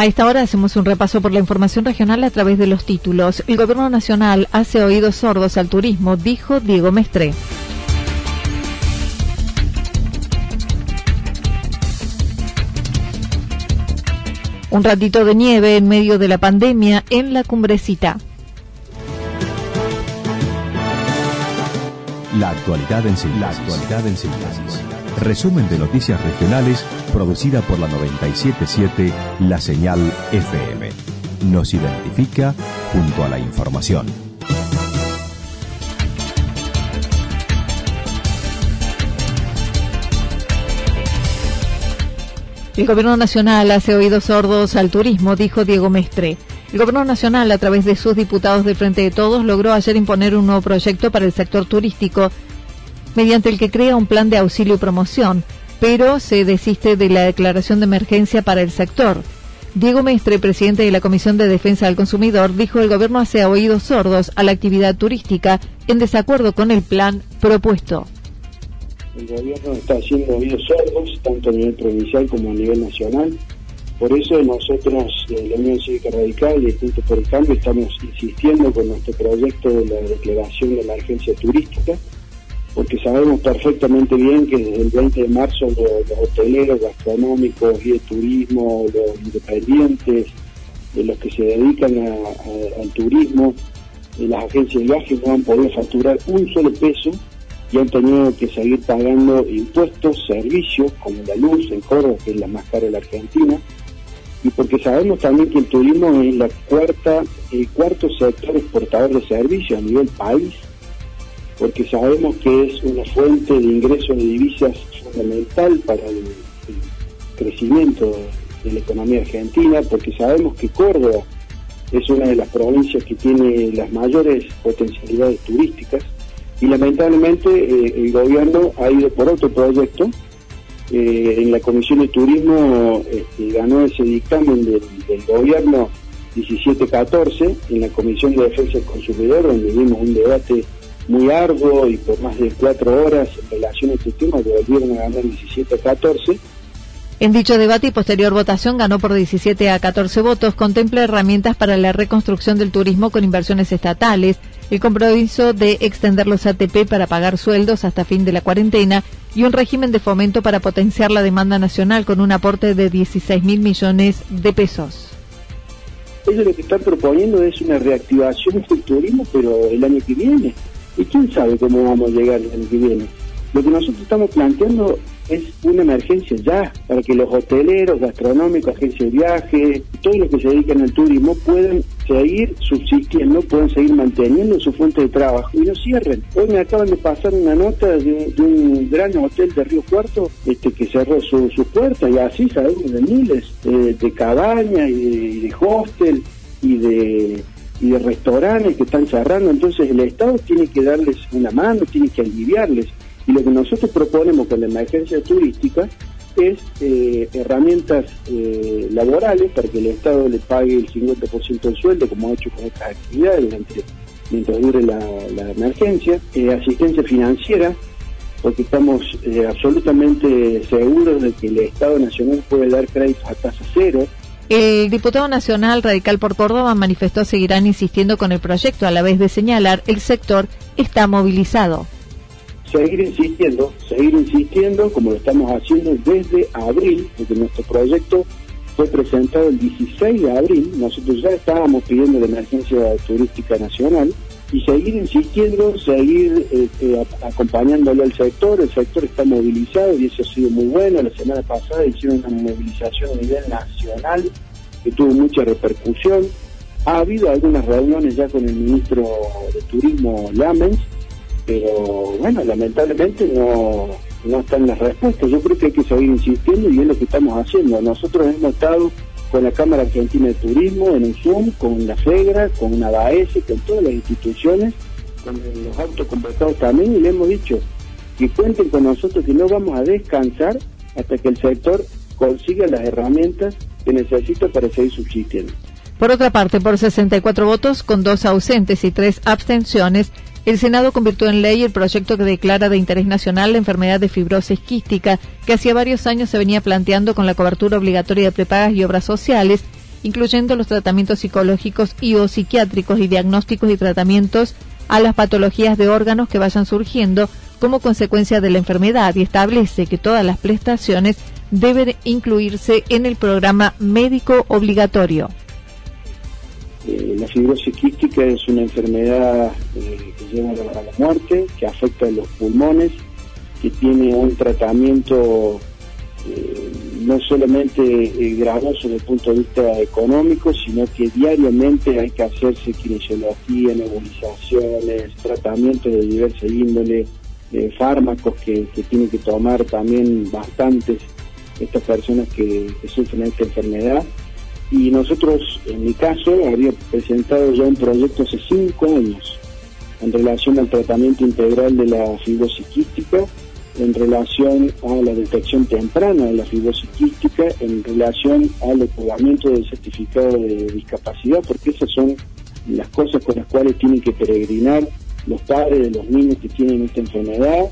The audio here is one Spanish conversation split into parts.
A esta hora hacemos un repaso por la información regional a través de los títulos. El Gobierno Nacional hace oídos sordos al turismo, dijo Diego Mestre. Un ratito de nieve en medio de la pandemia en la cumbrecita. La actualidad en síntesis. Resumen de noticias regionales producida por la 977 La Señal FM. Nos identifica junto a la información. El Gobierno Nacional hace oídos sordos al turismo, dijo Diego Mestre. El Gobierno Nacional, a través de sus diputados de Frente de Todos, logró ayer imponer un nuevo proyecto para el sector turístico, mediante el que crea un plan de auxilio y promoción pero se desiste de la declaración de emergencia para el sector. Diego Mestre, presidente de la Comisión de Defensa del Consumidor, dijo el gobierno hace oídos sordos a la actividad turística en desacuerdo con el plan propuesto. El gobierno está haciendo oídos sordos, tanto a nivel provincial como a nivel nacional. Por eso nosotros, de la Unión Cívica Radical y Juntos por el Cambio, estamos insistiendo con nuestro proyecto de la declaración de emergencia turística porque sabemos perfectamente bien que desde el 20 de marzo los, hoteleros, gastronómicos, y de turismo, los independientes, de los que se dedican al turismo, las agencias de viajes no han podido facturar un solo peso y han tenido que seguir pagando impuestos, servicios, como la luz en Córdoba, que es la más cara de la Argentina, y porque sabemos también que el turismo es la cuarta, el cuarto sector exportador de servicios a nivel país, porque sabemos que es una fuente de ingreso de divisas fundamental para el, crecimiento de la economía argentina, porque sabemos que Córdoba es una de las provincias que tiene las mayores potencialidades turísticas y lamentablemente eh, el gobierno ha ido por otro proyecto. Eh, en la Comisión de Turismo este, ganó ese dictamen del, del gobierno 1714 en la Comisión de Defensa del Consumidor, donde vimos un debate muy arduo y por más de cuatro horas en relación a este tema que volvieron a ganar 17 a 14. En dicho debate y posterior votación ganó por 17 a 14 votos, contempla herramientas para la reconstrucción del turismo con inversiones estatales, el compromiso de extender los ATP para pagar sueldos hasta fin de la cuarentena y un régimen de fomento para potenciar la demanda nacional con un aporte de 16 mil millones de pesos. Ellos lo que están proponiendo es una reactivación del turismo, pero el año que viene. Y quién sabe cómo vamos a llegar el año que viene. Lo que nosotros estamos planteando es una emergencia ya, para que los hoteleros, gastronómicos, agencias de viaje, todos los que se dedican al turismo puedan seguir subsistiendo, puedan seguir manteniendo su fuente de trabajo y no cierren. Hoy me acaban de pasar una nota de, un gran hotel de Río Cuarto este, que cerró sus su puertas y así sabemos de miles eh, de cabañas y de hostel y de y de restaurantes que están cerrando, entonces el Estado tiene que darles una mano, tiene que aliviarles. Y lo que nosotros proponemos con la emergencia turística es eh, herramientas eh, laborales para que el Estado le pague el 50% del sueldo, como ha hecho con otras actividades durante, mientras dure la, emergencia, eh, asistencia financiera, porque estamos absolutamente seguros de que el Estado Nacional puede dar créditos a tasa cero. El diputado nacional radical por Córdoba manifestó seguirán insistiendo con el proyecto a la vez de señalar el sector está movilizado. Seguir insistiendo, seguir insistiendo como lo estamos haciendo desde abril, porque nuestro proyecto fue presentado el 16 de abril, nosotros ya estábamos pidiendo la emergencia turística nacional, y seguir insistiendo, seguir este, acompañándolo al sector. El sector está movilizado y eso ha sido muy bueno. La semana pasada hicieron una movilización a nivel nacional que tuvo mucha repercusión. Ha habido algunas reuniones ya con el ministro de Turismo Lamens, pero bueno, lamentablemente no, no están las respuestas. Yo creo que hay que seguir insistiendo y es lo que estamos haciendo. Nosotros hemos estado con la Cámara Argentina de Turismo en un Zoom, con la FEGRA, con una BAES, con todas las instituciones, con los autoconvocados también, y le hemos dicho que cuenten con nosotros, que no vamos a descansar hasta que el sector consiga las herramientas que necesita para seguir subsistiendo. Por otra parte, por 64 votos, con dos ausentes y tres abstenciones, el Senado convirtió en ley el proyecto que declara de interés nacional la enfermedad de fibrosis quística, que hacía varios años se venía planteando con la cobertura obligatoria de prepagas y obras sociales, incluyendo los tratamientos psicológicos y o psiquiátricos y diagnósticos y tratamientos a las patologías de órganos que vayan surgiendo como consecuencia de la enfermedad y establece que todas las prestaciones deben incluirse en el programa médico obligatorio. Eh, la fibrosis quística es una enfermedad eh, que lleva a la muerte, que afecta a los pulmones, que tiene un tratamiento eh, no solamente gravoso desde el punto de vista económico, sino que diariamente hay que hacerse kinesiología, nebulizaciones, tratamientos de diversa índole, fármacos que, tienen que tomar también bastantes estas personas que sufren esta enfermedad y nosotros, en mi caso, había presentado ya un proyecto hace cinco años en relación al tratamiento integral de la fibrosis quística, en relación a la detección temprana de la fibrosis quística, en relación al otorgamiento del certificado de discapacidad, porque esas son las cosas con las cuales tienen que peregrinar los padres de los niños que tienen esta enfermedad,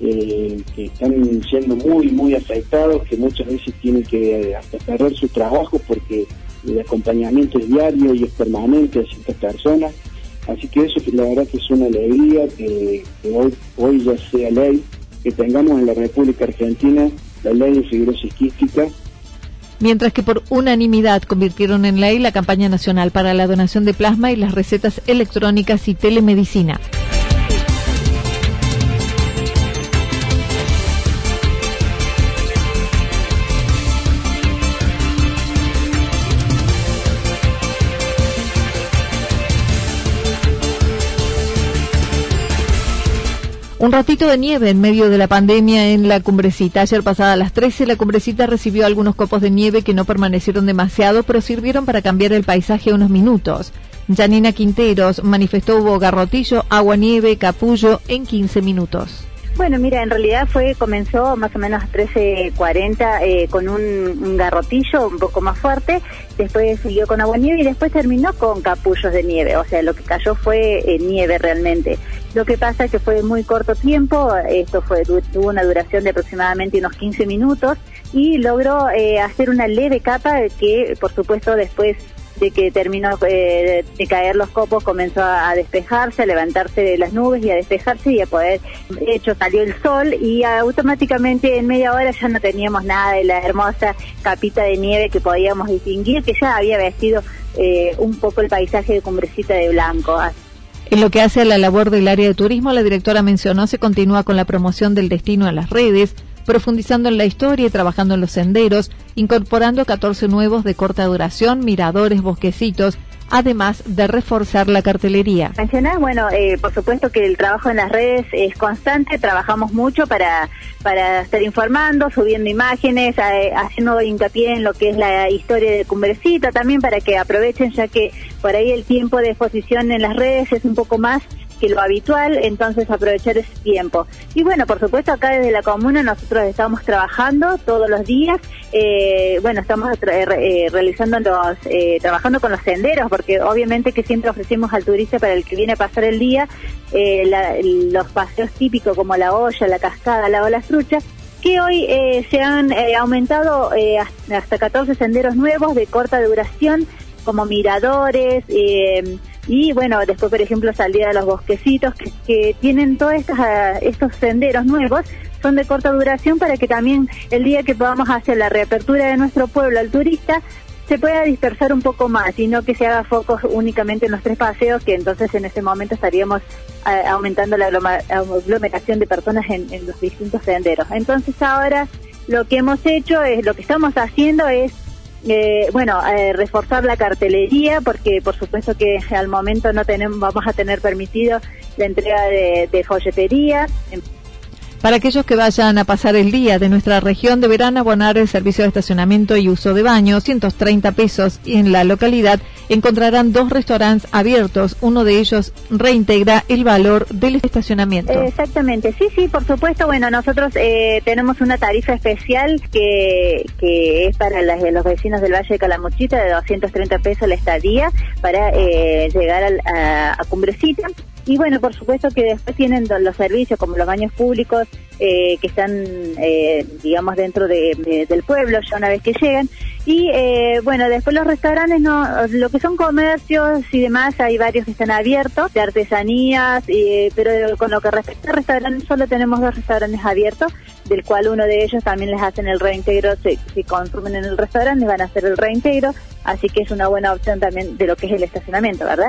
eh, que están siendo muy, muy afectados, que muchas veces tienen que eh, hasta perder su trabajo porque el acompañamiento es diario y es permanente a ciertas personas. Así que eso la verdad que es una alegría que, hoy, hoy ya sea ley, que tengamos en la República Argentina la ley de fibrosis quística mientras que por unanimidad convirtieron en ley la campaña nacional para la donación de plasma y las recetas electrónicas y telemedicina. Un ratito de nieve en medio de la pandemia en la cumbrecita. Ayer pasada a las 13 la cumbrecita recibió algunos copos de nieve que no permanecieron demasiado, pero sirvieron para cambiar el paisaje unos minutos. Janina Quinteros manifestó hubo garrotillo, agua nieve, capullo en 15 minutos. Bueno, mira, en realidad fue comenzó más o menos a 13.40 eh, con un, garrotillo un poco más fuerte, después siguió con agua nieve y después terminó con capullos de nieve, o sea, lo que cayó fue eh, nieve realmente. Lo que pasa es que fue muy corto tiempo, esto fue tuvo una duración de aproximadamente unos 15 minutos y logró eh, hacer una leve capa que, por supuesto, después que terminó eh, de caer los copos comenzó a despejarse, a levantarse de las nubes y a despejarse y a poder, de hecho salió el sol y automáticamente en media hora ya no teníamos nada de la hermosa capita de nieve que podíamos distinguir, que ya había vestido eh, un poco el paisaje de Cumbrecita de Blanco. En lo que hace a la labor del área de turismo, la directora mencionó se continúa con la promoción del destino en las redes, profundizando en la historia y trabajando en los senderos, incorporando 14 nuevos de corta duración, miradores, bosquecitos, además de reforzar la cartelería. Mencionar, bueno, eh, por supuesto que el trabajo en las redes es constante, trabajamos mucho para, para estar informando, subiendo imágenes, eh, haciendo hincapié en lo que es la historia de Cumbrecita, también para que aprovechen, ya que por ahí el tiempo de exposición en las redes es un poco más que lo habitual, entonces aprovechar ese tiempo. Y bueno, por supuesto acá desde la comuna nosotros estamos trabajando todos los días, eh, bueno, estamos eh, realizando los, eh, trabajando con los senderos, porque obviamente que siempre ofrecemos al turista para el que viene a pasar el día los paseos típicos como la olla, la cascada, la ola trucha, que hoy se han aumentado hasta 14 senderos nuevos de corta duración, como miradores, eh, y bueno, después, por ejemplo, salida de los bosquecitos que, tienen todos estos, ah, estos senderos nuevos, son de corta duración para que también el día que podamos hacer la reapertura de nuestro pueblo al turista, se pueda dispersar un poco más y no que se haga focos únicamente en los tres paseos, que entonces en ese momento estaríamos ah, aumentando la aglomeración de personas en, en los distintos senderos. Entonces ahora lo que hemos hecho es, lo que estamos haciendo es eh, bueno, eh, reforzar la cartelería porque por supuesto que al momento no tenemos, vamos a tener permitido la entrega de, de folletería. Para aquellos que vayan a pasar el día de nuestra región deberán abonar el servicio de estacionamiento y uso de baño, 130 pesos, y en la localidad encontrarán dos restaurantes abiertos. Uno de ellos reintegra el valor del estacionamiento. Exactamente, sí, sí, por supuesto. Bueno, nosotros eh, tenemos una tarifa especial que, que es para los vecinos del Valle de Calamuchita de 230 pesos la estadía para eh, llegar a, a Cumbrecita y bueno, por supuesto que después tienen los servicios como los baños públicos eh, que están, eh, digamos, dentro de, del pueblo ya una vez que llegan. Y eh, bueno, después los restaurantes, no, lo que son comercios y demás, hay varios que están abiertos, de artesanías, pero con lo que respecta a restaurantes, solo tenemos dos restaurantes abiertos, del cual uno de ellos también les hacen el reintegro, si, si consumen en el restaurante, van a hacer el reintegro, así que es una buena opción también de lo que es el estacionamiento, ¿verdad?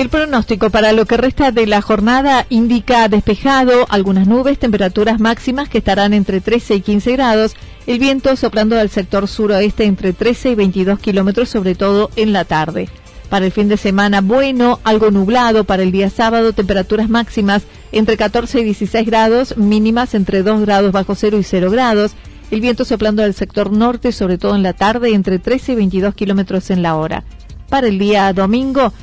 El pronóstico para lo que resta de la jornada indica despejado, algunas nubes, temperaturas máximas que estarán entre 13 y 15 grados, el viento soplando del sector suroeste entre 13 y 22 kilómetros, sobre todo en la tarde. Para el fin de semana, bueno, algo nublado. Para el día sábado, temperaturas máximas entre 14 y 16 grados, mínimas entre 2 grados bajo cero y 0 grados. El viento soplando del sector norte, sobre todo en la tarde, entre 13 y 22 kilómetros en la hora. Para el día domingo,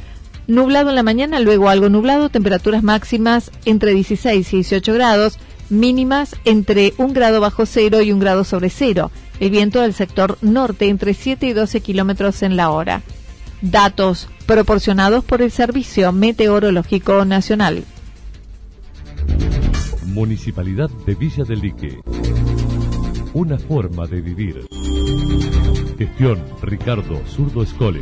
Nublado en la mañana, luego algo nublado, temperaturas máximas entre 16 y 18 grados, mínimas entre 1 grado bajo cero y 1 grado sobre cero. El viento del sector norte entre 7 y 12 kilómetros en la hora. Datos proporcionados por el Servicio Meteorológico Nacional. Municipalidad de Villa del Lique. Una forma de vivir. Gestión Ricardo Zurdo Escole.